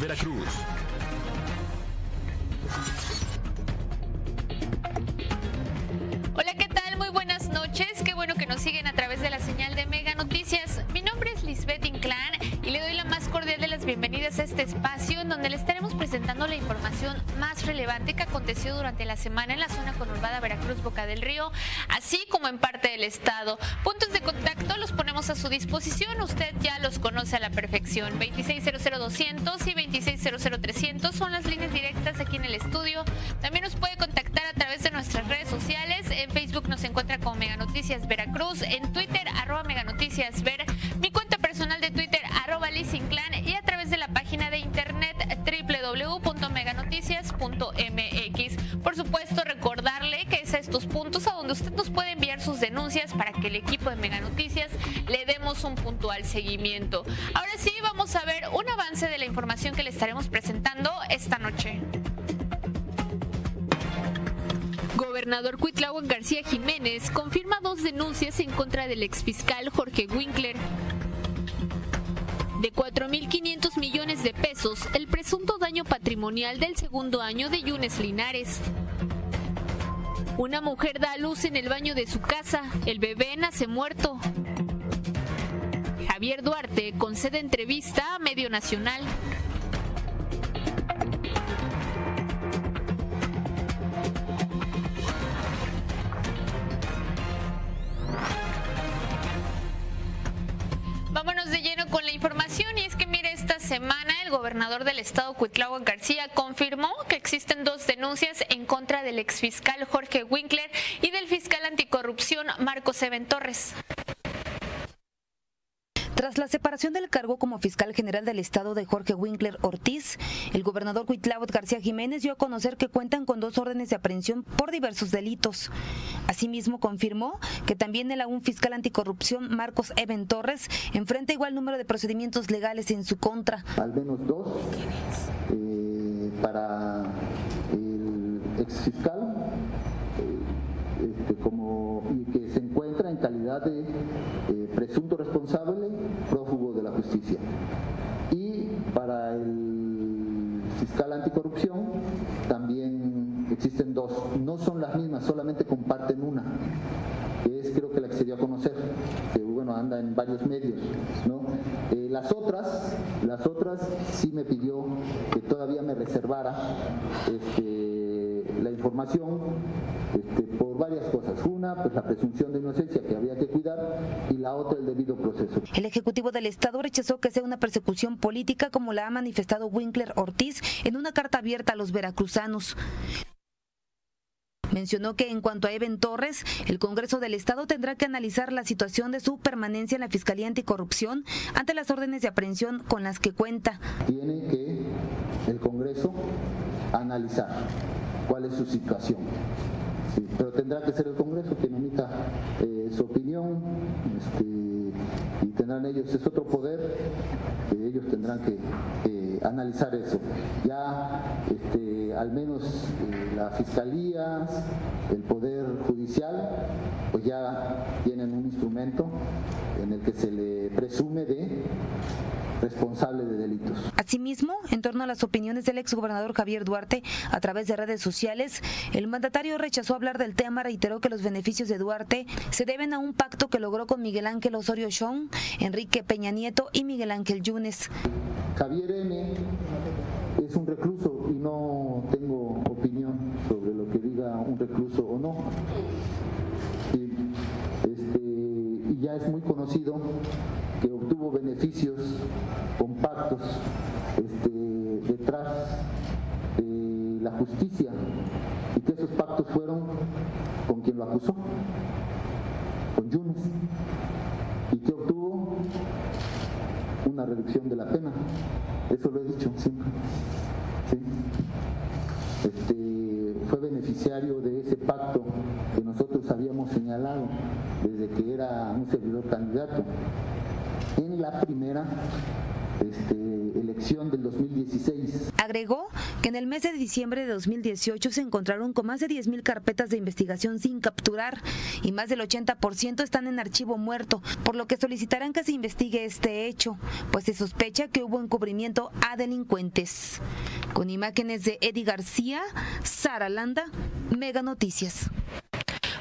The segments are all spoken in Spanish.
Veracruz. Hola, ¿qué tal? Muy buenas noches. Qué bueno que nos siguen a través de la señal de Mega Noticias. Mi nombre es Lisbeth Inclán y le doy la más cordial de las bienvenidas a este espacio en donde le estaremos presentando la información más relevante que aconteció durante la semana en la zona conurbada Veracruz Boca del Río, así como en parte del estado. Puntos de contacto los ponemos a su disposición. Usted ya los conoce a la perfección. 2600-200 Veracruz. En Twitter, arroba Mega Noticias Ver. Mi cuenta personal de Twitter, arroba Liz. Y a través de la página de internet www.meganoticias.mx. Por supuesto, recordarle que es a estos puntos a donde usted nos puede enviar sus denuncias para que el equipo de Mega Noticias le demos un puntual seguimiento. Ahora sí, vamos a ver un avance de la información que le estaremos presentando esta noche. Gobernador Cuitláhuac García Jiménez en contra del exfiscal Jorge Winkler. De 4.500 millones de pesos, el presunto daño patrimonial del segundo año de Yunes Linares. Una mujer da a luz en el baño de su casa. El bebé nace muerto. Javier Duarte concede entrevista a Medio Nacional. Del estado Cuitláhuac García confirmó que existen dos denuncias en contra del exfiscal Jorge Winkler y del fiscal anticorrupción Marcos Eben Torres. Tras la separación del cargo como fiscal general del estado de Jorge Winkler Ortiz, el gobernador Cuitláhuac García Jiménez dio a conocer que cuentan con dos órdenes de aprehensión por diversos delitos. Asimismo, confirmó que también el aún fiscal anticorrupción Marcos Eben Torres enfrenta igual número de procedimientos legales en su contra. Al menos dos eh, para el exfiscal este, como, y que se encuentra en calidad de eh, presunto responsable prófugo de la justicia. Y para el fiscal anticorrupción también existen dos, no son las mismas, solamente comparten una, es creo que la que se dio a conocer, que bueno, anda en varios medios, ¿no? Eh, las otras, las otras sí me pidió que todavía me reservara este, la información este, por varias cosas. Una, pues la presunción de inocencia que había que cuidar y la otra, el debido proceso. El Ejecutivo del Estado rechazó que sea una persecución política como la ha manifestado Winkler Ortiz en una carta abierta a los veracruzanos. Mencionó que en cuanto a Eben Torres, el Congreso del Estado tendrá que analizar la situación de su permanencia en la Fiscalía Anticorrupción ante las órdenes de aprehensión con las que cuenta. Tiene que el Congreso analizar cuál es su situación. Pero tendrá que ser el Congreso quien emita eh, su opinión este, y tendrán ellos, es otro poder, que ellos tendrán que analizar eso. Ya este, al menos eh, la Fiscalía, el Poder Judicial, pues ya tienen un instrumento en el que se le presume de responsable de delitos. Asimismo, en torno a las opiniones del exgobernador Javier Duarte a través de redes sociales, el mandatario rechazó hablar del tema, reiteró que los beneficios de Duarte se deben a un pacto que logró con Miguel Ángel Osorio Chong, Enrique Peña Nieto y Miguel Ángel Yunes. Javier N. es un recluso y no tengo opinión sobre lo que diga un recluso o no. Y, este, y ya es muy conocido que obtuvo beneficios con pactos este, detrás de la justicia y que esos pactos fueron con quien lo acusó, con Yunes, y que obtuvo una reducción de la pena. Eso lo he dicho siempre. Este, fue beneficiario de ese pacto que nosotros habíamos señalado desde que era un servidor candidato. En la primera este, elección del 2016. Agregó que en el mes de diciembre de 2018 se encontraron con más de 10.000 carpetas de investigación sin capturar y más del 80% están en archivo muerto, por lo que solicitarán que se investigue este hecho, pues se sospecha que hubo encubrimiento a delincuentes. Con imágenes de Eddie García, Sara Landa, Mega Noticias.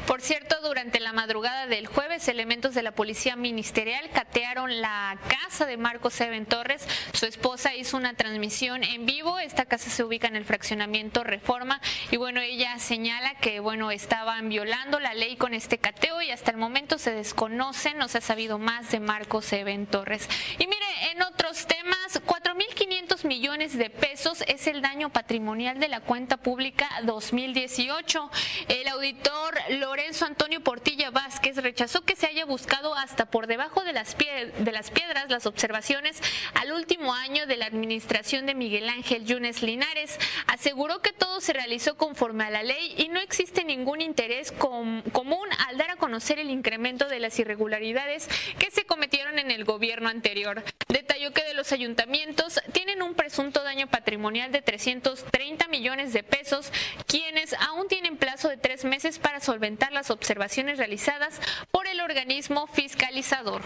Por cierto, durante la madrugada del jueves, elementos de la policía ministerial catearon la casa de Marcos Seven Torres. Su esposa hizo una transmisión en vivo. Esta casa se ubica en el fraccionamiento Reforma y bueno, ella señala que bueno, estaban violando la ley con este cateo y hasta el momento se desconoce, no se ha sabido más de Marcos Seven Torres. Y mire, en otros temas, 4.500 millones de pesos es el daño patrimonial de la cuenta pública 2018. El auditor lo Lorenzo Antonio Portilla Vázquez rechazó que se haya buscado hasta por debajo de las, de las piedras las observaciones al último año de la administración de Miguel Ángel Yunes Linares. Aseguró que todo se realizó conforme a la ley y no existe ningún interés común al dar a conocer el incremento de las irregularidades que se cometieron en el gobierno anterior. Detalló que de los ayuntamientos tienen un presunto daño patrimonial de 330 millones de pesos, quienes aún tienen plazo de tres meses para solventar las observaciones realizadas por el organismo fiscalizador.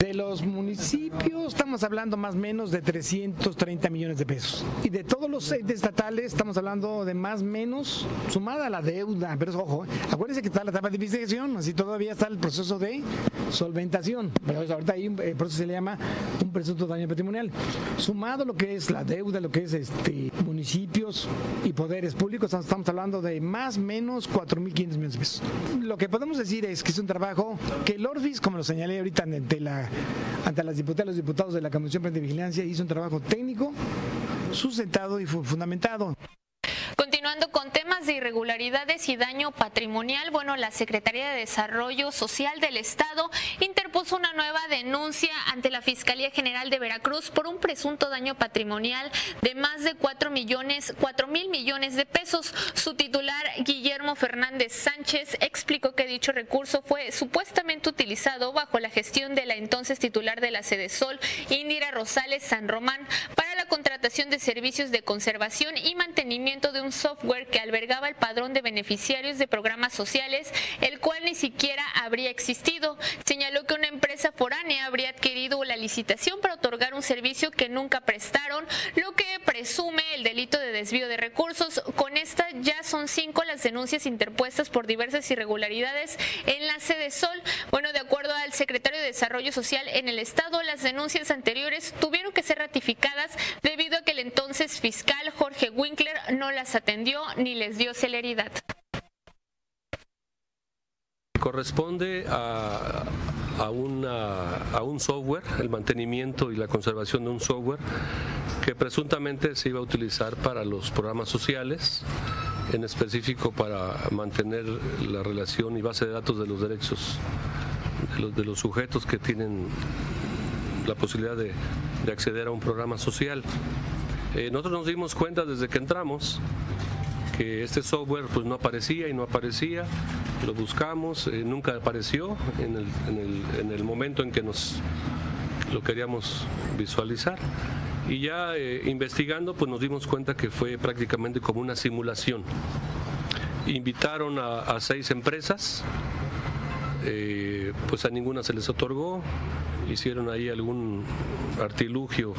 De los municipios estamos hablando más o menos de 330 millones de pesos. Y de todos los estatales estamos hablando de más o menos sumada a la deuda. Pero ojo, acuérdense que está la etapa de investigación, así todavía está el proceso de solventación. Pero ahorita ahí el proceso se le llama un presunto daño patrimonial. Sumado lo que es la deuda, lo que es este municipios y poderes públicos, estamos hablando de más o menos 4.500 millones de pesos. Lo que podemos decir es que es un trabajo que el Orfis, como lo señalé ahorita ante la ante las diputadas y los diputados de la Comisión de Vigilancia hizo un trabajo técnico sustentado y fundamentado. Continuando con temas de irregularidades y daño patrimonial, bueno, la Secretaría de Desarrollo Social del Estado interpuso una nueva denuncia ante la Fiscalía General de Veracruz por un presunto daño patrimonial de más de 4 millones, 4 mil millones de pesos. Su titular, Guillermo Fernández Sánchez, explicó que dicho recurso fue supuestamente utilizado bajo la gestión de la entonces titular de la Sede Sol, Indira Rosales San Román, para la contratación de servicios de conservación y mantenimiento de un software que albergaba el padrón de beneficiarios de programas sociales, el cual ni siquiera habría existido. Señaló que una empresa foránea habría adquirido la licitación para otorgar un servicio que nunca prestaron, lo que presume el delito de desvío de recursos. Con esta ya son cinco las denuncias interpuestas por diversas irregularidades en la sede Sol. Bueno, de acuerdo al secretario de Desarrollo Social en el Estado, las denuncias anteriores tuvieron que ser ratificadas debido a que el entonces fiscal Jorge Winkler no las atendió ni les dio celeridad. Corresponde a, a, a un software, el mantenimiento y la conservación de un software que presuntamente se iba a utilizar para los programas sociales, en específico para mantener la relación y base de datos de los derechos de los, de los sujetos que tienen la posibilidad de, de acceder a un programa social. Eh, nosotros nos dimos cuenta desde que entramos que este software pues no aparecía y no aparecía, lo buscamos, eh, nunca apareció en el, en, el, en el, momento en que nos lo queríamos visualizar. Y ya eh, investigando pues nos dimos cuenta que fue prácticamente como una simulación. Invitaron a, a seis empresas, eh, pues a ninguna se les otorgó, hicieron ahí algún artilugio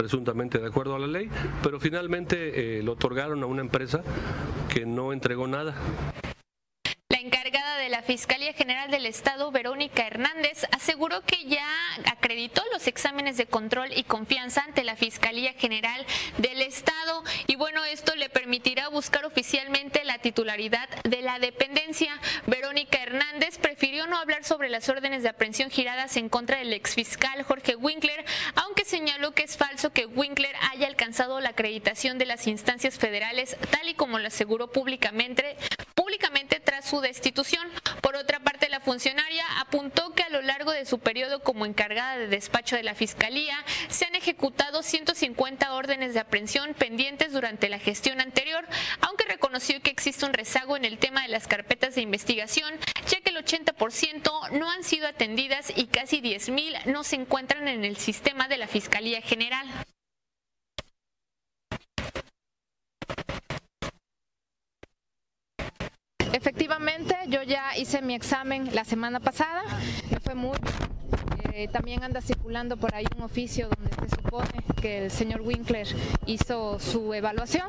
presuntamente de acuerdo a la ley, pero finalmente eh, lo otorgaron a una empresa que no entregó nada. La Fiscalía General del Estado, Verónica Hernández, aseguró que ya acreditó los exámenes de control y confianza ante la Fiscalía General del Estado y bueno, esto le permitirá buscar oficialmente la titularidad de la dependencia. Verónica Hernández prefirió no hablar sobre las órdenes de aprehensión giradas en contra del exfiscal Jorge Winkler, aunque señaló que es falso que Winkler haya alcanzado la acreditación de las instancias federales, tal y como lo aseguró públicamente, públicamente su destitución. Por otra parte, la La funcionaria apuntó que a lo largo de su periodo como encargada de despacho de la Fiscalía se han ejecutado 150 órdenes de aprehensión pendientes durante la gestión anterior, aunque reconoció que existe un rezago en el tema de las carpetas de investigación, ya que el 80% no han sido atendidas y casi 10.000 no se encuentran en el sistema de la Fiscalía General. Efectivamente, yo ya hice mi examen la semana pasada, me fue muy eh, también anda circulando por ahí un oficio donde se supone que el señor Winkler hizo su evaluación,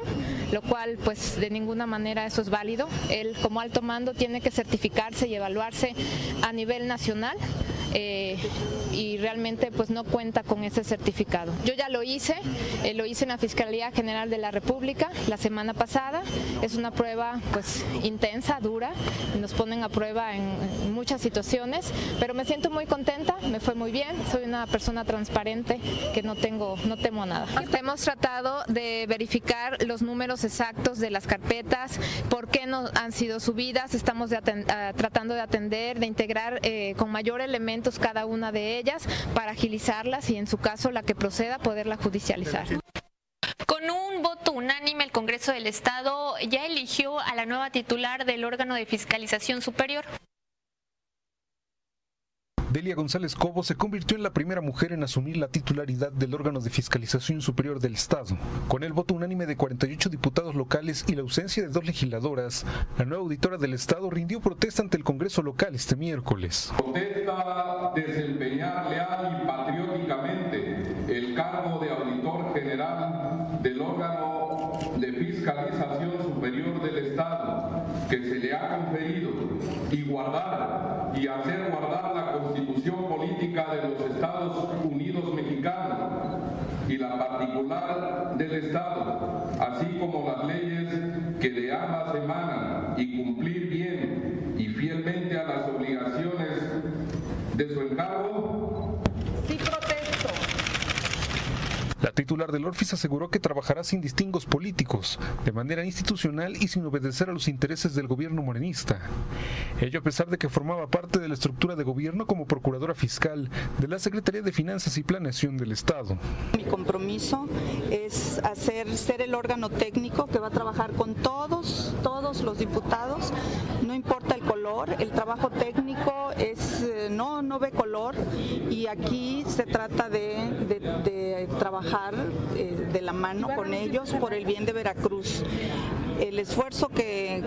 lo cual pues de ninguna manera eso es válido. Él como alto mando tiene que certificarse y evaluarse a nivel nacional eh, y realmente pues no cuenta con ese certificado. Yo ya lo hice, eh, lo hice en la Fiscalía General de la República la semana pasada, es una prueba pues intensa, dura, nos ponen a prueba en muchas situaciones, pero me siento muy contenta, me fue muy bien, soy una persona transparente que no tengo, no temo nada. Hemos tratado de verificar los números exactos de las carpetas, por qué no han sido subidas, estamos ah, tratando de atender, de integrar eh, con mayor elemento cada una de ellas para agilizarlas y en su caso la que proceda poderla judicializar. Con un voto unánime, el Congreso del Estado ya eligió a la nueva titular del órgano de fiscalización superior. Delia González Cobo se convirtió en la primera mujer en asumir la titularidad del órgano de fiscalización superior del Estado. Con el voto unánime de 48 diputados locales y la ausencia de dos legisladoras, la nueva auditora del Estado rindió protesta ante el Congreso local este miércoles. Protesta desempeñar leal y patrióticamente el cargo de auditor general del órgano de fiscalización superior del Estado que se le ha conferido y guardar y hacer guardar la constitución política de los Estados Unidos mexicanos y la particular del Así como las leyes que de ambas emanan y cumplir bien y fielmente a las obligaciones de su encargo? Sí, protesto. La titular del Orfis aseguró que trabajará sin distingos políticos, de manera institucional y sin obedecer a los intereses del gobierno morenista. Ello a pesar de que formaba parte de la estructura de gobierno como procuradora fiscal de la Secretaría de Finanzas y Planeación del Estado. Mi compromiso es hacer ser el órgano técnico que va a trabajar con todos, todos los diputados, no importa el color, el trabajo técnico es eh, no no ve color y aquí se trata de, de trabajar eh, de la mano con ellos por el bien de Veracruz. El esfuerzo que,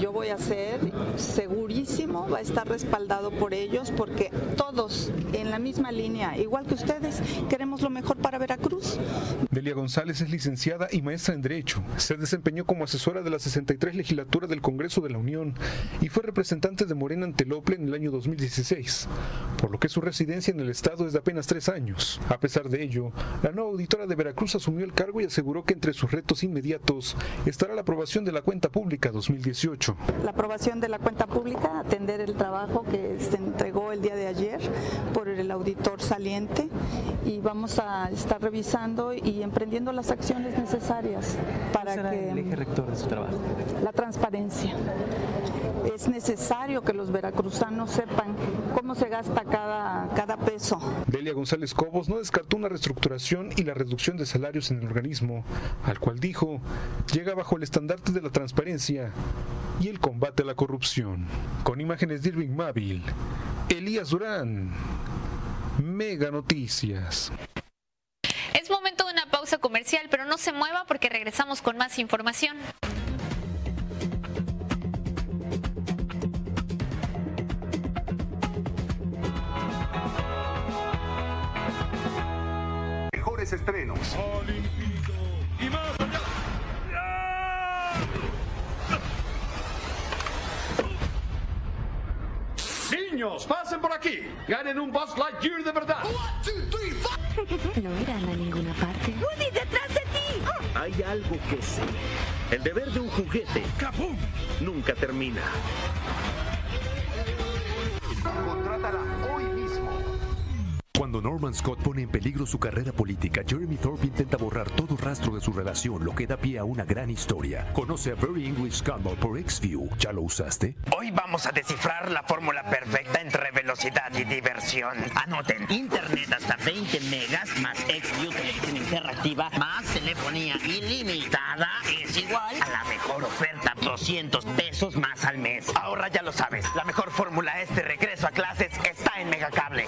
yo voy a hacer, segurísimo, va a estar respaldado por ellos porque todos en la misma línea, igual que ustedes, queremos lo mejor para Veracruz. Delia González es licenciada y maestra en Derecho. Se desempeñó como asesora de la 63 legislatura del Congreso de la Unión y fue representante de Morena ante Lople en el año 2016, por lo que su residencia en el Estado es de apenas tres años. A pesar de ello, la nueva auditora de Veracruz asumió el cargo y aseguró que entre sus retos inmediatos estará la aprobación de la cuenta pública 2018. La aprobación de la cuenta pública, atender el trabajo que se entregó el día de ayer por el auditor saliente y vamos a estar revisando y emprendiendo las acciones necesarias para que el eje rector de su trabajo. La transparencia es necesario que los veracruzanos sepan cómo se gasta cada, cada peso. Delia González Cobos no descartó una reestructuración y la reducción de salarios en el organismo, al cual dijo llega bajo el estandarte de la transparencia y el combate a la corrupción. Con imágenes de Irving Mávil, Elías Durán, Mega Noticias. Es momento de una pausa comercial, pero no se mueva porque regresamos con más información. estrenos. y Niños, pasen por aquí. Ganen un Buzz Lightyear de verdad. No irán a ninguna parte. ¡Woody, detrás de ti! Hay algo que sé. El deber de un juguete ¡Capum! nunca termina. Mismo. Cuando Norman Scott pone en peligro su carrera política, Jeremy Thorpe intenta borrar todo rastro de su relación, lo que da pie a una gran historia. Conoce a Very English Scandal por XView. ¿Ya lo usaste? Hoy vamos a descifrar la fórmula perfecta entre velocidad y diversión. Anoten, internet hasta 20 megas más XView televisión interactiva más telefonía ilimitada es igual a la mejor oferta, 200 pesos más al mes. Ahora ya lo sabes, la mejor fórmula este regreso a clases está en Megacable.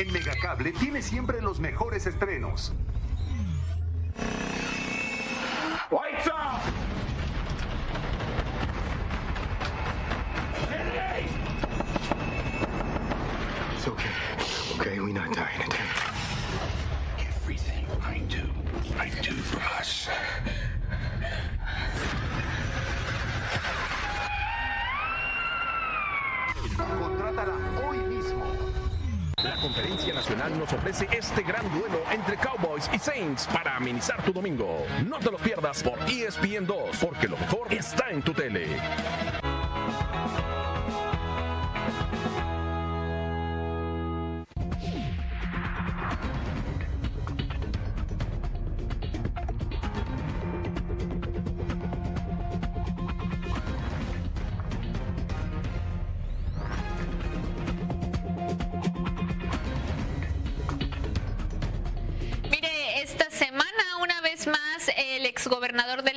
En Megacable tiene siempre los mejores estrenos. Lights out! It's okay. Okay, we're not dying today. Everything I do, I do for us. Contrátala hoy mismo. Conferencia Nacional nos ofrece este gran duelo entre Cowboys y Saints para amenizar tu domingo. No te los pierdas por E ESPN 2, porque lo mejor está en tu tele.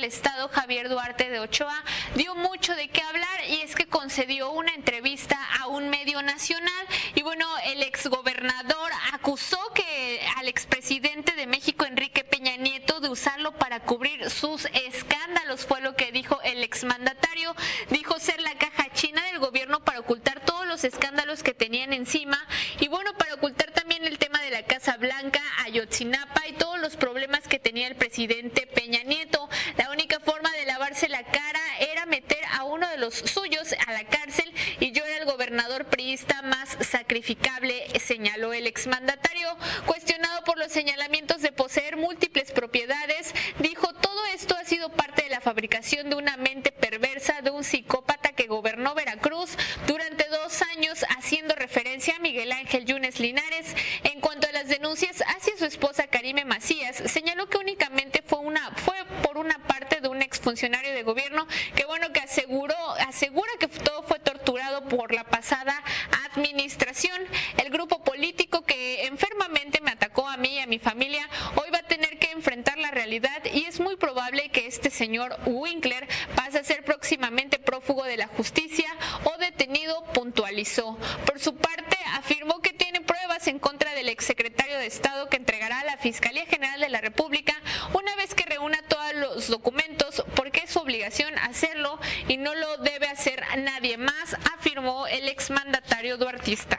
Estado Javier Duarte de Ochoa dio mucho de qué hablar y es que concedió una entrevista a un medio nacional. Y bueno, el exgobernador acusó que al expresidente de México Enrique Peña Nieto de usarlo para cubrir sus escándalos fue lo que dijo el exmandatario, dijo ser la caja china del gobierno para ocultar todos los escándalos que tenían encima. Y bueno, para ocultar también el tema de la Casa Blanca, Ayotzinapa y todos los problemas que tenía el presidente Peña Nieto. La única forma de lavarse la cara era meter a uno de los suyos a la cárcel y yo era el gobernador priista más sacrificable, señaló el exmandatario. Cuestionado por los señalamientos de poseer múltiples propiedades, dijo todo esto ha sido parte de la fabricación de una mente perversa de un psicópata que gobernó Veracruz durante dos años haciendo referencia a Miguel Ángel Yunes Linares. En cuanto a las denuncias hacia su esposa Karime Macías, señaló que únicamente fue una fue por una parte de un exfuncionario de gobierno que bueno que aseguró asegura que todo fue torturado por la pasada administración. El grupo político que enfermamente me atacó a mí y a mi familia hoy va a tener que enfrentar la realidad y es muy probable que este señor Winkler pase a ser próximamente prófugo de la justicia o detenido, puntualizó. Por su parte, afirmó que tiene pruebas en contra del exsecretario de Estado que entregará a la Fiscalía General de la República una vez que reúna todos los documentos porque es su hacerlo y no lo debe hacer nadie más, afirmó el exmandatario duartista.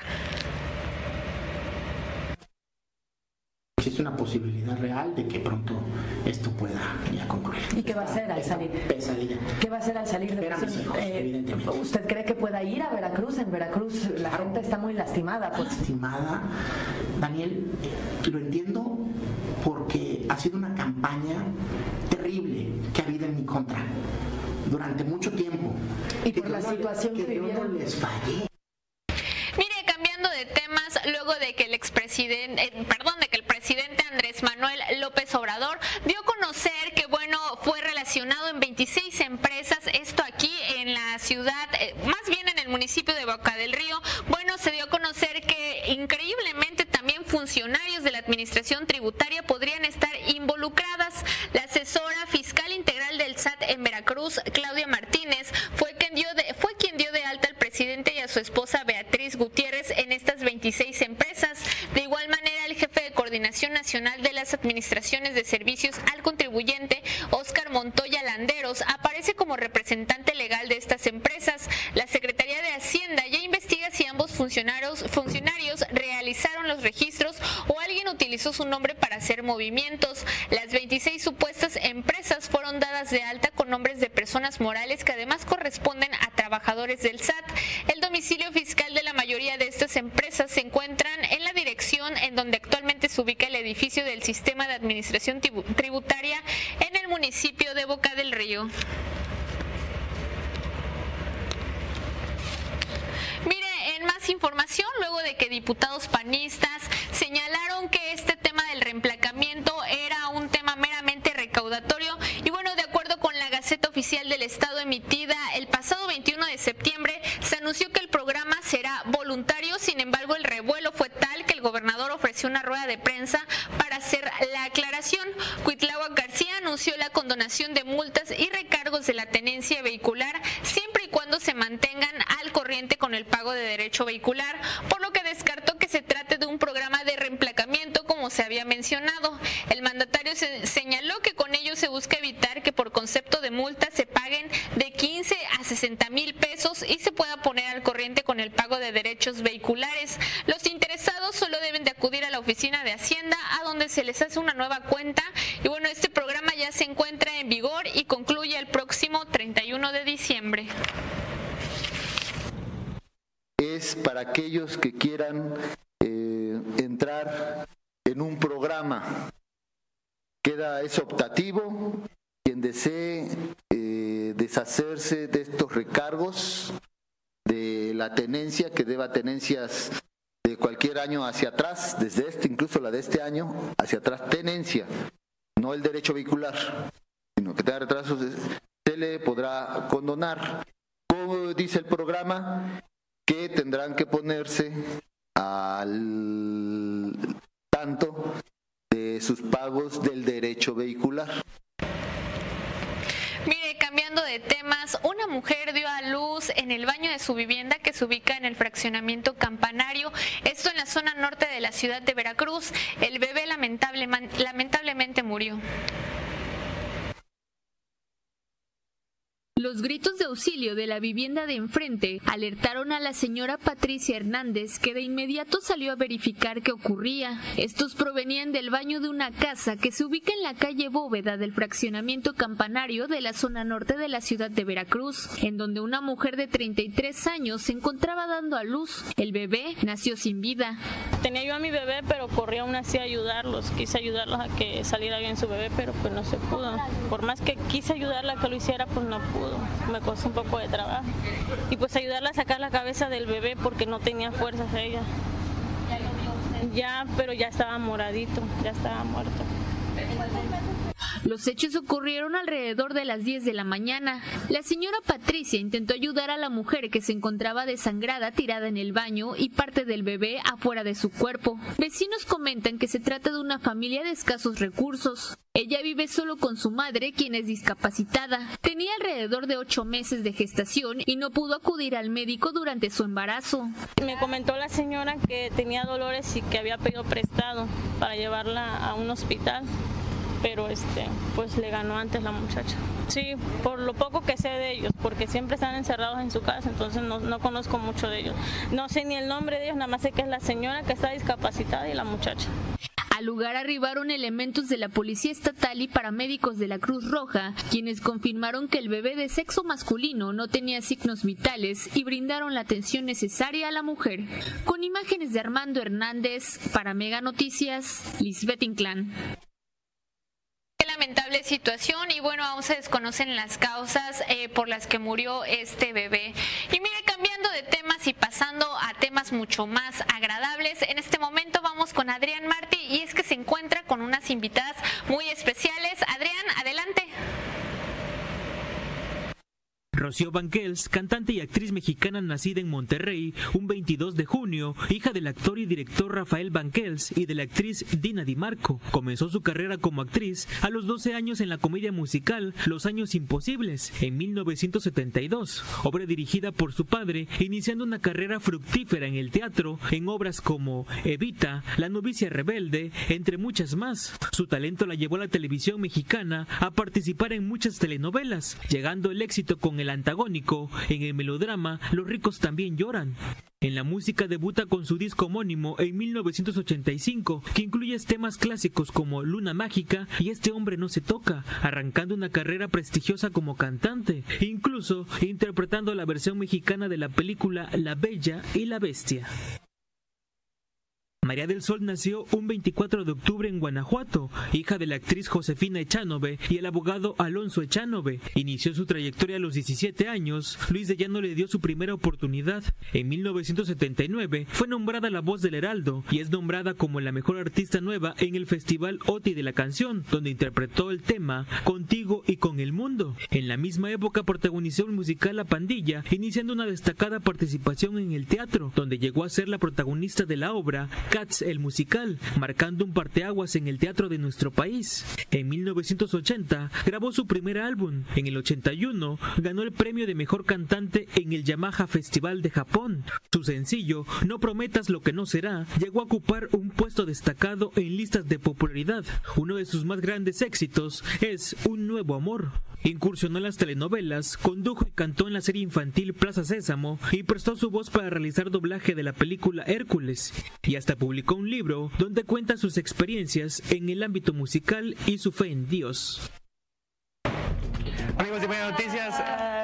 Existe una posibilidad real de que pronto esto pueda ya concluir. ¿Y qué va a hacer al salir? Pesadilla. ¿Qué va a hacer al salir de prisión? Eh, evidentemente. ¿Usted cree que pueda ir a Veracruz? En Veracruz la gente está muy lastimada. Pues. Lastimada. Daniel, lo entiendo porque ha sido una campaña terrible que ha habido en mi contra durante mucho tiempo. Y por Que la yo no situación que yo no les fallé. De temas, luego de que el expresidente, eh, perdón, de que el presidente Andrés Manuel López Obrador dio a conocer que, bueno, fue relacionado en 26 empresas, esto aquí en la ciudad, eh, más bien en el municipio de Boca del Río, bueno, se dio a conocer que increíblemente también funcionarios de la administración tributaria podrían estar involucradas. La asesora fiscal integral del SAT en Veracruz, Claudia Martínez, fue quien dio de, fue quien dio de alta al presidente y a su esposa Beatriz Gutiérrez en estas 26 empresas. De igual manera, el jefe de coordinación nacional de las administraciones de servicios al contribuyente, Óscar Montoya Landeros, aparece como representante legal de estas empresas. La Secretaría de Hacienda ya investiga si ambos funcionarios, funcionarios realizaron los registros o alguien utilizó su nombre para hacer movimientos. Las 26 supuestas empresas fueron dadas de alta con nombres de personas morales que además corresponden a trabajadores del SAT. El domicilio fiscal de la mayoría de estas empresas se encuentran en la dirección en donde actualmente actualmente se ubica el edificio del Sistema de Administración Tributaria en el municipio de Boca del Río. Mire, en más información, luego de que diputados panistas señalaron que este tema del reemplacamiento era un tema meramente recaudatorio y bueno, de acuerdo con la Gaceta Oficial del Estado emitida el pasado 21 de septiembre, se anunció que el programa será voluntario, sin embargo el revuelo fue tal que el gobernador ofreció una rueda de prensa para hacer la aclaración. Cuitláhuac García anunció la condonación de multas y recargos de la tenencia vehicular siempre y cuando se mantengan al corriente con el pago de derecho vehicular, por lo que descartó que se trate de un programa de reemplacamiento como se había mencionado. El mandatario señaló que con ello se busca evitar que por concepto de multa se paguen de 15 a 60 mil pesos y se pueda poner al corriente con el pago de derechos vehiculares. Los interesados solo deben de acudir a la oficina de Hacienda a donde se les hace una nueva cuenta y bueno, este ya se encuentra en vigor y concluye el próximo 31 de diciembre es para aquellos que quieran eh, entrar en un programa. Queda, es optativo. Quien desee eh, deshacerse de estos recargos, de la tenencia, que deba tenencias de cualquier año hacia atrás, desde este, incluso la de este año, hacia atrás, tenencia, no el derecho vehicular, sino que tenga retrasos, se le podrá condonar. Como dice el programa, que tendrán que ponerse al tanto de sus pagos del derecho vehicular. De temas, una mujer dio a luz en el baño de su vivienda que se ubica en el fraccionamiento Campanario, esto en la zona norte de la ciudad de Veracruz. El bebé lamentable, lamentablemente murió. Los gritos de auxilio de la vivienda de enfrente alertaron a la señora Patricia Hernández, que de inmediato salió a verificar qué ocurría. Estos provenían del baño de una casa que se ubica en la calle Bóveda del fraccionamiento campanario de la zona norte de la ciudad de Veracruz, en donde una mujer de 33 años se encontraba dando a luz. El bebé nació sin vida. Tenía yo a mi bebé, pero corría aún así a ayudarlos. Quise ayudarlos a que saliera bien su bebé, pero pues no se pudo. Por más que quise ayudarla a que lo hiciera, pues no pudo me costó un poco de trabajo. Y pues ayudarla a sacar la cabeza del bebé porque no tenía fuerzas ella. Ya, pero ya estaba moradito, ya estaba muerto. Los hechos ocurrieron alrededor de las 10 de la mañana. La señora Patricia intentó ayudar a la mujer que se encontraba desangrada tirada en el baño y parte del bebé afuera de su cuerpo. Vecinos comentan que se trata de una familia de escasos recursos. Ella vive solo con su madre, quien es discapacitada. Tenía alrededor de ocho meses de gestación y no pudo acudir al médico durante su embarazo. Me comentó la señora que tenía dolores y que había pedido prestado para llevarla a un hospital pero este, pues le ganó antes la muchacha. Sí, por lo poco que sé de ellos, porque siempre están encerrados en su casa, entonces no, no, conozco mucho de ellos. No sé ni el nombre de ellos, nada más sé que es la señora que está discapacitada y la muchacha. Al lugar arribaron elementos de la Policía Estatal y paramédicos de la Cruz Roja, quienes confirmaron que el bebé de sexo masculino no tenía signos vitales y brindaron la atención necesaria a la mujer. Con imágenes de Armando Hernández, para Mega Noticias, Lisbeth Inclán lamentable situación y bueno, aún se desconocen las causas eh, por las que murió este bebé. Y mire, cambiando de temas y pasando a temas mucho más agradables, en este momento vamos con Adrián Martí y es que se encuentra con unas invitadas muy especiales. Adrián, adelante. Rocío Banquels, cantante y actriz mexicana nacida en Monterrey un 22 de junio, hija del actor y director Rafael Banquels y de la actriz Dina Di Marco. Comenzó su carrera como actriz a los 12 años en la comedia musical Los Años Imposibles, en 1972, obra dirigida por su padre, iniciando una carrera fructífera en el teatro en obras como Evita, La novicia rebelde, entre muchas más. Su talento la llevó a la televisión mexicana a participar en muchas telenovelas, llegando el éxito con el el antagónico, en el melodrama Los ricos también lloran. En la música debuta con su disco homónimo en 1985, que incluye temas clásicos como Luna Mágica y Este hombre no se toca, arrancando una carrera prestigiosa como cantante, incluso interpretando la versión mexicana de la película La Bella y la Bestia. María del Sol nació un 24 de octubre en Guanajuato, hija de la actriz Josefina Echanove y el abogado Alonso Echanove. Inició su trayectoria a los 17 años. Luis de Llano le dio su primera oportunidad. En 1979 fue nombrada la voz del Heraldo y es nombrada como la mejor artista nueva en el Festival OTI de la canción, donde interpretó el tema Contigo y con el mundo. En la misma época protagonizó el musical La Pandilla, iniciando una destacada participación en el teatro, donde llegó a ser la protagonista de la obra Cats el musical, marcando un parteaguas en el teatro de nuestro país. En 1980 grabó su primer álbum. En el 81 ganó el premio de mejor cantante en el Yamaha Festival de Japón. Su sencillo No prometas lo que no será llegó a ocupar un puesto destacado en listas de popularidad. Uno de sus más grandes éxitos es Un nuevo amor. Incursionó en las telenovelas, condujo y cantó en la serie infantil Plaza Sésamo y prestó su voz para realizar doblaje de la película Hércules. Y hasta publicó un libro donde cuenta sus experiencias en el ámbito musical y su fe en Dios. Amigos de Buenas Noticias,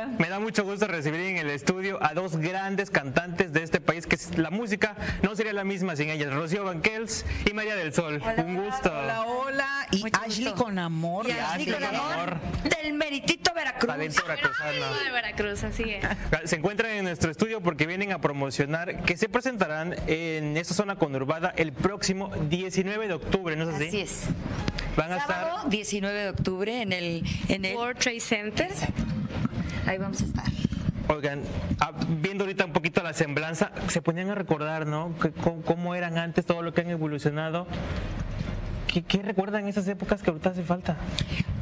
me da mucho gusto recibir en el estudio a dos grandes cantantes de este país que la música no sería la misma sin ellas, Rocío Banquels y María del Sol. Un gusto. Hola, hola. Y Ashley con amor. Y Ashley con amor. Del meritito Veracruz. Talento veracruzano. de Veracruz, así es. Se encuentran en nuestro estudio porque vienen a promocionar que se presentarán en esta zona conurbada el próximo 19 de octubre, ¿no es así? Así es. Van a Sábado, estar 19 de octubre en el, en el World Trade Center. Ahí vamos a estar. Oigan, ah, viendo ahorita un poquito la semblanza, se ponían a recordar, ¿no? Cómo eran antes, todo lo que han evolucionado. ¿Qué, recuerdan esas épocas que ahorita hace falta?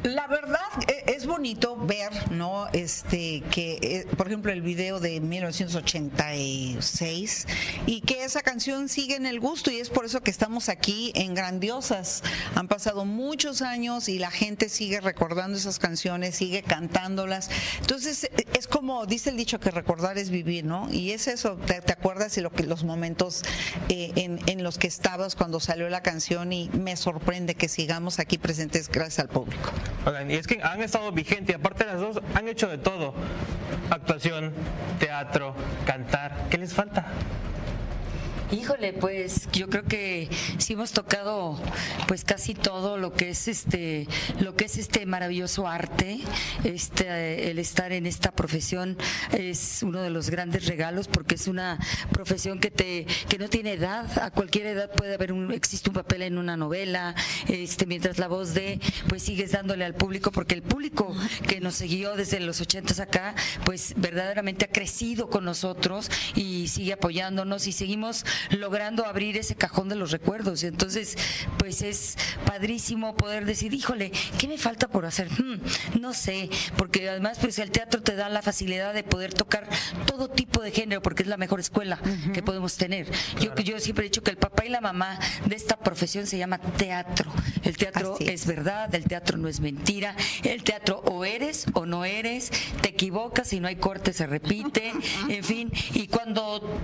La verdad e- es bonito ver, ¿no? Este que, eh, por ejemplo, el video de 1986 y que esa canción sigue en el gusto y es por eso que estamos aquí en Grandiosas. Han pasado muchos años y la gente sigue recordando esas canciones, sigue cantándolas. Entonces eh, es como dice el dicho que recordar es vivir, ¿no? Y es eso, te, acuerdas de lo que los momentos eh, en, los que estabas cuando salió la canción y me sorprende que sigamos aquí presentes gracias al público. Y es que han estado vigentes aparte las dos han hecho de todo. Actuación, teatro, cantar. ¿Qué les falta? Híjole, pues yo creo que sí hemos tocado pues casi todo lo que es este lo que es este maravilloso arte, este el estar en esta profesión es uno de los grandes regalos porque es una profesión que te que no tiene edad, a cualquier edad puede haber un existe un papel en una novela, este mientras la voz de pues sigues dándole al público porque el público que nos siguió desde los ochentas acá pues verdaderamente ha crecido con nosotros y sigue apoyándonos y seguimos logrando abrir ese cajón de los recuerdos. Y entonces, pues es padrísimo poder decir, híjole, ¿qué me falta por hacer? Hmm, no sé, porque además pues el teatro te da la facilidad de poder tocar todo tipo de género, porque es la mejor escuela que podemos tener. Yo, yo siempre he dicho que el papá y la mamá de esta profesión se llama teatro. El teatro es verdad, el teatro no es mentira, el teatro o eres o no eres, te equivocas, si no hay corte se repite, en fin, y cuando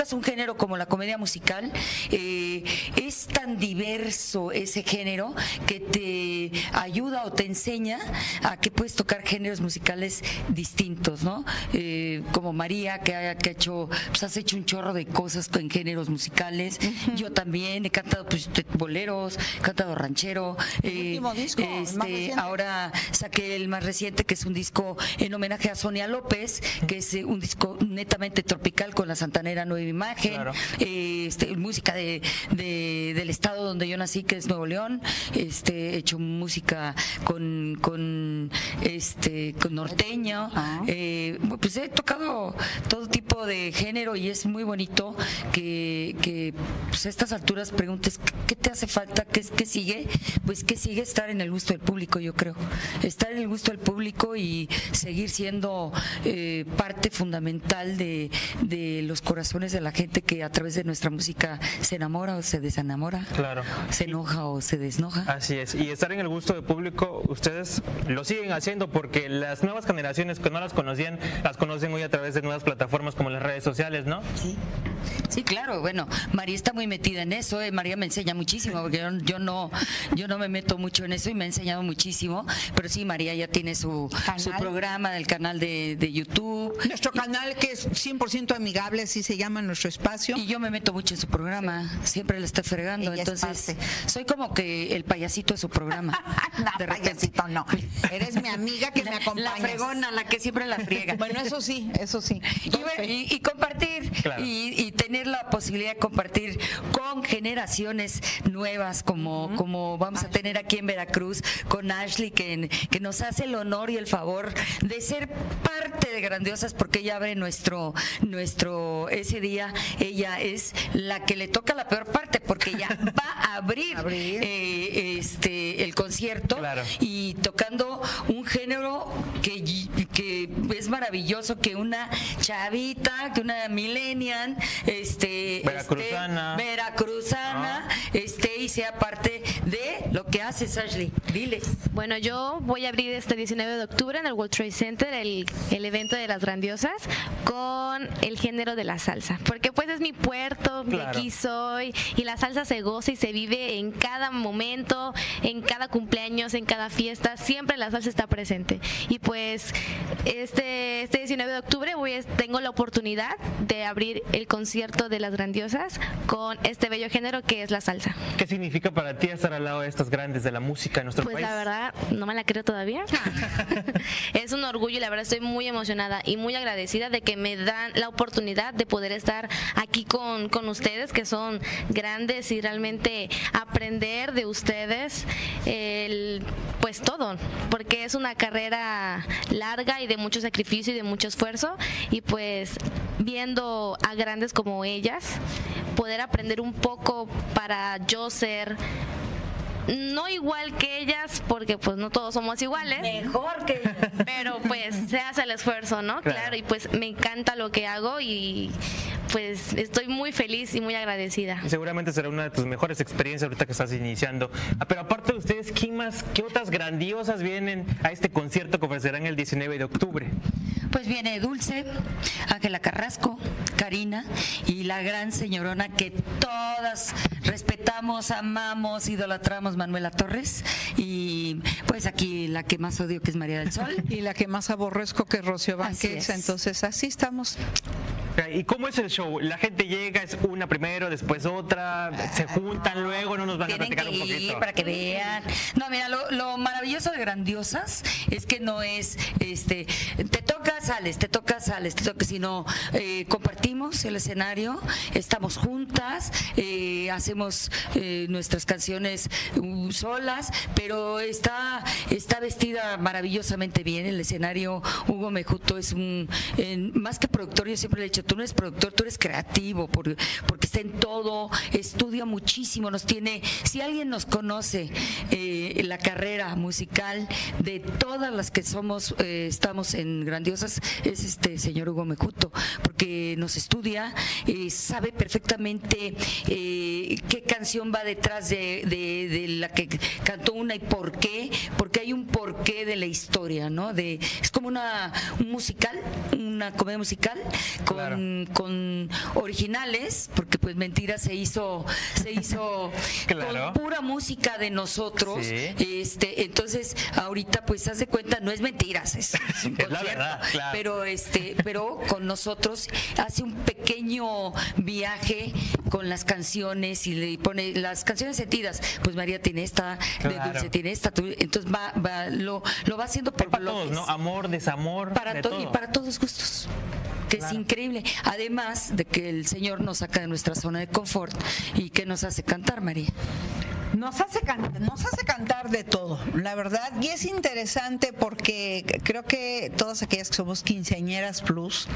tocas un género como la comedia musical, eh, es tan diverso ese género que te ayuda o te enseña a que puedes tocar géneros musicales distintos, ¿no? Eh, como María, que ha, que ha hecho, pues has hecho un chorro de cosas en géneros musicales. Yo también he cantado pues, boleros, he cantado ranchero. eh, último disco, el más este, ahora saqué el más reciente, que es un disco en homenaje a Sonia López, que es un disco netamente tropical con la Santanera Nueva Imagen, Claro. eh, este, música de, de- del estado donde yo nací, que es Nuevo León, este, he hecho música con, con, este, con norteño, eh, pues he tocado todo tipo de género y es muy bonito que, que pues, a estas alturas preguntes ¿qué- te hace falta, qué, qué sigue, pues que sigue estar en el gusto del público, yo creo, estar en el gusto del público y seguir siendo eh, parte fundamental de, de los corazones de la gente que a través de nuestra música se enamora o se desenamora, Claro. se enoja o se desnoja. Así es. Y estar en el gusto del público, ustedes lo siguen haciendo porque las nuevas generaciones que no las conocían, las conocen hoy a través de nuevas plataformas como las redes sociales, ¿no? Sí. Sí, claro, bueno, María está muy metida en eso, eh, María me enseña muchísimo, porque yo, yo no yo no me meto mucho en eso y me ha enseñado muchísimo, pero sí, María ya tiene su, su programa del canal de, de YouTube. Nuestro canal que es 100% amigable, así se llama nuestro espacio. Y yo me meto mucho en su programa, siempre le estoy fregando, Ella es entonces soy como que el payasito de su programa. No, payasito no. Eres mi amiga que me acompaña. La fregona, la que siempre la friega. Bueno, eso sí, eso sí. Y, bueno, y- y compartir Claro. y, y tener la posibilidad de compartir con generaciones nuevas como, como vamos a tener aquí en Veracruz con Ashley que, que nos hace el honor y el favor de ser parte de Grandiosas porque ella abre nuestro nuestro ese día ella es la que le toca la peor parte porque ella va a abrir, eh, este el concierto y tocando un género que, que es maravilloso que una chavita que una millennial este Veracruzana. este, veracruzana esté y sea parte de lo que haces Ashley. Diles. Bueno, yo voy a abrir este 19 de octubre en el World Trade Center el, el evento de las grandiosas con el género de la salsa, porque pues es mi puerto, de Claro. aquí soy y la salsa se goza y se vive en cada momento, en cada cumpleaños, en cada fiesta, siempre la salsa está presente. Y pues este, este 19 de octubre voy a- tengo la oportunidad de abrir el concierto de las grandiosas con este bello género que es la salsa. ¿Qué significa para ti estar al lado de estas grandes de la música en nuestro Pues país? la verdad, no me la creo todavía. es un orgullo y la verdad estoy muy emocionada y muy agradecida de que me dan la oportunidad de poder estar aquí con, con ustedes, que son grandes y realmente aprender de ustedes el, pues todo, porque es una carrera larga y de mucho sacrificio y de mucho esfuerzo y pues viendo a grandes como ellas, poder aprender un poco para yo ser no igual que ellas, porque pues no todos somos iguales. Mejor que Pero pues se hace el esfuerzo, ¿no? Claro. Claro. y pues me encanta lo que hago y pues estoy muy feliz y muy agradecida. Y Seguramente será una de tus mejores experiencias ahorita que estás iniciando. Ah, Pero aparte de ustedes, ¿quién más, qué otras grandiosas vienen a este concierto que ofrecerán el 19 de octubre? Pues viene Dulce, Ángela Carrasco, Karina y la gran señorona que todas respetamos, amamos, idolatramos, Manuela Torres. Y pues aquí la que más odio que es María del Sol. Y la que más aborrezco que es Rocío es. Entonces así estamos. ¿Y cómo es el show? ¿La gente llega, es una primero, después otra, se juntan luego, no nos van a platicar que un ir poquito? para que vean. No, mira, lo, lo maravilloso de Grandiosas es que no es, este, te toca, sales, te toca, sales, te toca, sino eh, compartimos el escenario, estamos juntas, eh, hacemos eh, nuestras canciones uh, solas, pero está, está vestida maravillosamente bien el escenario. Hugo Mejuto es un, en- más que productor, yo siempre le he dicho, tú no eres productor, tú eres creativo, por- porque está en todo, estudia muchísimo, nos tiene, si alguien nos conoce eh, la carrera musical de todas las que somos, estamos en Grandiosas, es este señor Hugo Mejuto, porque nos estudia, eh, sabe perfectamente eh, qué canción va detrás de, de- de la que cantó una y por qué, porque hay un porqué de la historia, ¿no? De, es como una, un musical, una comedia musical con, con originales, porque pues Mentira se hizo, se hizo Claro. con pura música de nosotros. Sí. Este, entonces, ahorita, pues haz de cuenta, no es mentiras, es, un Es la verdad, claro. Pero este, pero con nosotros hace un pequeño viaje con las canciones y le pone las canciones sentidas. Pues María tiene esta, de. Dulce tiene esta, entonces va, va, lo, lo va haciendo por Para todos. ¿no? Amor, desamor, Para de to- todo. y para todos gustos que es increíble. Además de que el Señor nos saca de nuestra zona de confort y que nos hace cantar, María. Nos hace, nos hace cantar de todo, la verdad. Y es interesante porque creo que todas aquellas que somos quinceañeras plus,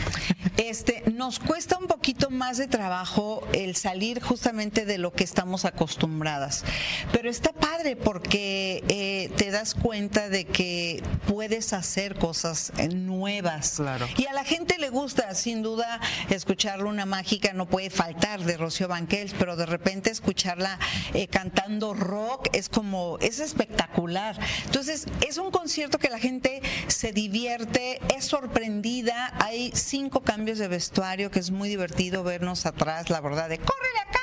este, nos cuesta un poquito más de trabajo el salir justamente de lo que estamos acostumbradas. Pero está padre porque eh, te das cuenta de que puedes hacer cosas eh, nuevas. Y a la gente le gusta, sin duda, escuchar Luna Mágica no puede faltar de Rocío Banquels, pero de repente escucharla eh, cantando rock es como, es espectacular. Entonces, es un concierto que la gente se divierte, es sorprendida, hay cinco cambios de vestuario que es muy divertido vernos atrás, la verdad, de córrele acá,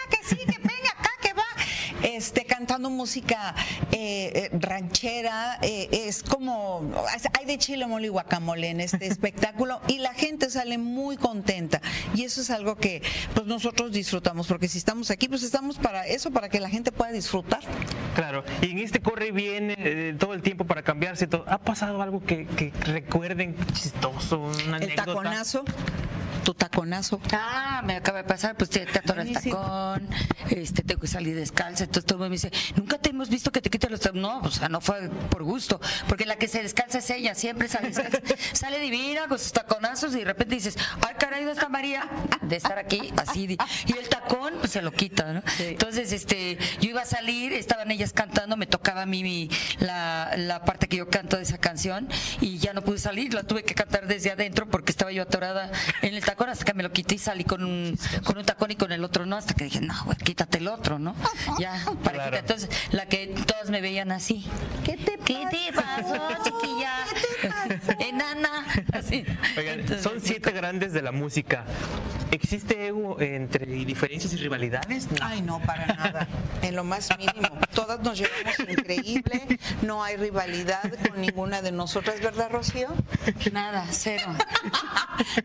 este, cantando música eh, eh, ranchera. eh, es como, hay de chile, mole y guacamole en este espectáculo y la gente sale muy contenta. Y eso es algo que pues nosotros disfrutamos, porque si estamos aquí, pues estamos para eso, para que la gente pueda disfrutar. Claro, y en este corre y viene eh, todo el tiempo para cambiarse todo. ¿Ha pasado algo que, que recuerden chistoso, una El anécdota? taconazo, tu taconazo. Ah, me acaba de pasar, pues te, te atora el tacón, este, tengo que salir descalza, entonces todo el mundo me dice, nunca te hemos visto que te quites los tacones. No, o sea, no fue por gusto, porque la que se descalza es ella, siempre sale descalza. sale divina con sus taconazos y de repente dices, ay caray, ¿dónde está María? De estar aquí, así. Y el tacón, pues se lo quita, ¿no? Entonces, este, yo iba a salir, estaban ellas cantando, me tocaba a mí mi- la, la parte que yo canto de esa canción y ya no pude salir, la tuve que cantar desde adentro porque estaba yo atorada en el tacón hasta que me lo quité y salí con un, con un tacón y con el otro no, hasta que dije, no, güey, quítate el otro, ¿no? Ya, para quitar. Entonces, la que todas me veían así. ¿Qué te ¿Qué te pasó, chiquilla? Enana. Así. Oigan, son siete grandes de la música. ¿Existe ego entre diferencias y rivalidades? Ay, no, para nada. En lo más mínimo. Todas nos llevamos increíble. No hay rivalidad con ninguna de nosotras, ¿verdad, Rocío? Nada, cero.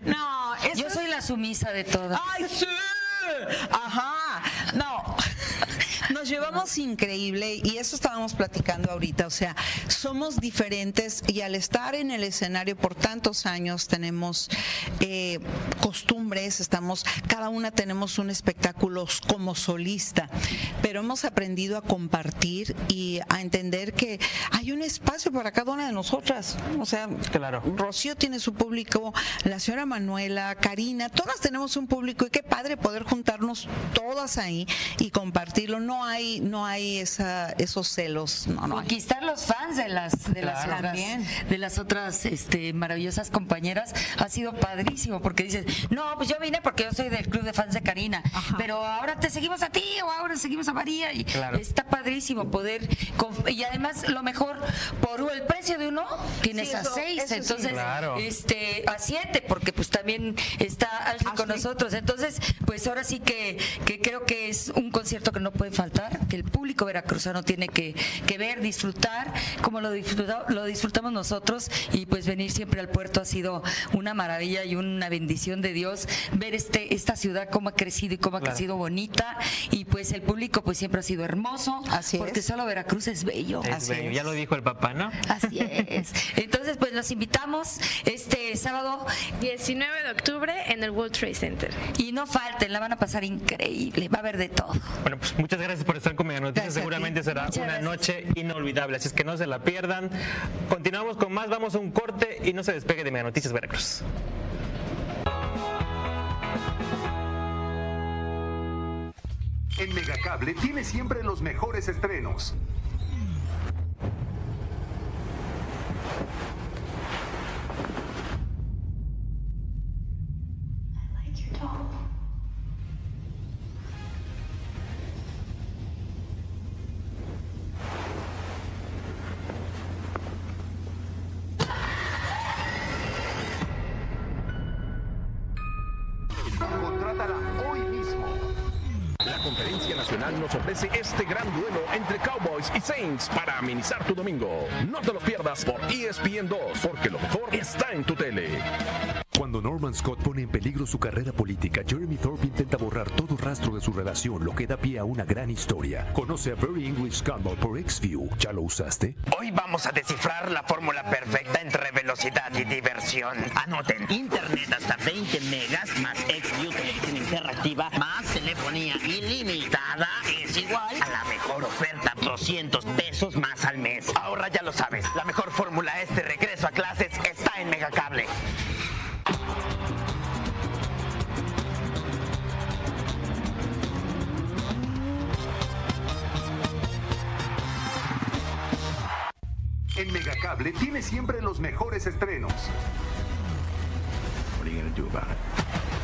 No, eso Yo soy la sumisa de todas. ¡Ay, sí! Ajá. No. Nos llevamos increíble y eso estábamos platicando ahorita, o sea, somos diferentes y al estar en el escenario por tantos años tenemos eh, costumbres, estamos, cada una tenemos un espectáculo como solista, pero hemos aprendido a compartir y a entender que hay un espacio para cada una de nosotras, o sea, Claro. Rocío tiene su público, la señora Manuela, Karina, todas tenemos un público y qué padre poder juntarnos todas ahí y compartirlo. No hay, no hay esa, esos celos. No, no hay. conquistar los fans de las de las otras También. de las otras este, maravillosas compañeras ha sido padrísimo porque dices no pues yo vine porque yo soy del club de fans de Karina pero ahora te seguimos a ti o ahora seguimos a María y Claro. está padrísimo poder y además lo mejor por el precio de uno tienes Sí, a seis sí. entonces Claro. este a siete porque pues también está Ashley con nosotros entonces pues ahora sí que, que creo que es un concierto que no puede faltar que el público veracruzano tiene que, que ver disfrutar como lo, disfruta- lo disfrutamos nosotros y pues venir siempre al puerto ha sido una maravilla y una bendición de Dios ver este esta ciudad cómo ha crecido y cómo ha Claro. crecido bonita y pues el público pues siempre ha sido hermoso Así porque es. solo Veracruz es bello Es bello, ya lo dijo el papá, ¿no? Así es. Entonces, pues los invitamos este sábado 19 de octubre en el World Trade Center. y no falten, la van a pasar increíble, va a haber de todo. Bueno, pues muchas gracias por estar con Mega Noticias. Gracias a ti. Seguramente será Muchas una gracias. noche inolvidable, así es que no se la pierdan. Continuamos con más, vamos a un corte y no se despegue de Mega Noticias Veracruz. En Megacable tiene siempre los mejores estrenos. Contrátala entre Cowboys y Saints para amenizar tu domingo. No te lo pierdas por ESPN 2, porque lo mejor está en tu tele. Cuando Norman Scott pone en peligro su carrera política, Jeremy Thorpe intenta borrar todo rastro de su relación, lo que da pie a una gran historia. Conoce a Very English Scandal por XView. ¿Ya lo usaste? Hoy vamos a descifrar la fórmula perfecta entre velocidad y diversión. Anoten, internet hasta 20 megas más XView televisión interactiva más telefonía ilimitada es igual a la mejor oferta, 200 pesos más al mes. Ahora ya lo sabes, la mejor fórmula es de regreso a clases está en Megacable. En Megacable tiene siempre los mejores estrenos. What are you gonna do about it?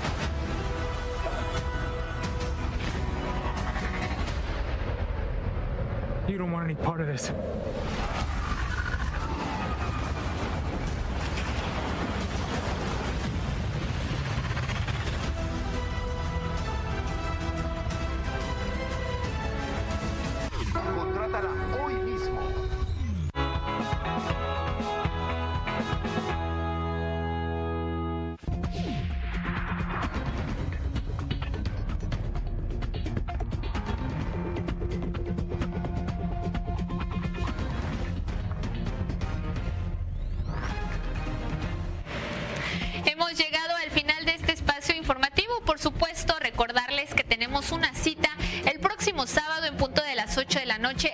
You don't want any part of this. Che,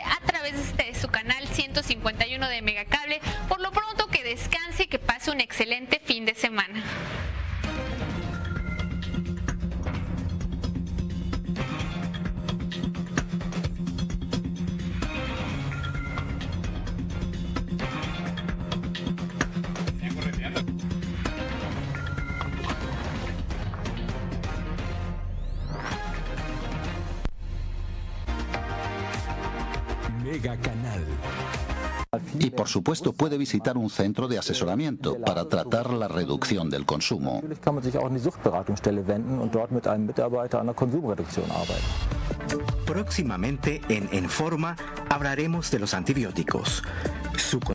puede visitar un centro de asesoramiento para tratar la reducción del consumo. Próximamente en Enforma hablaremos de los antibióticos.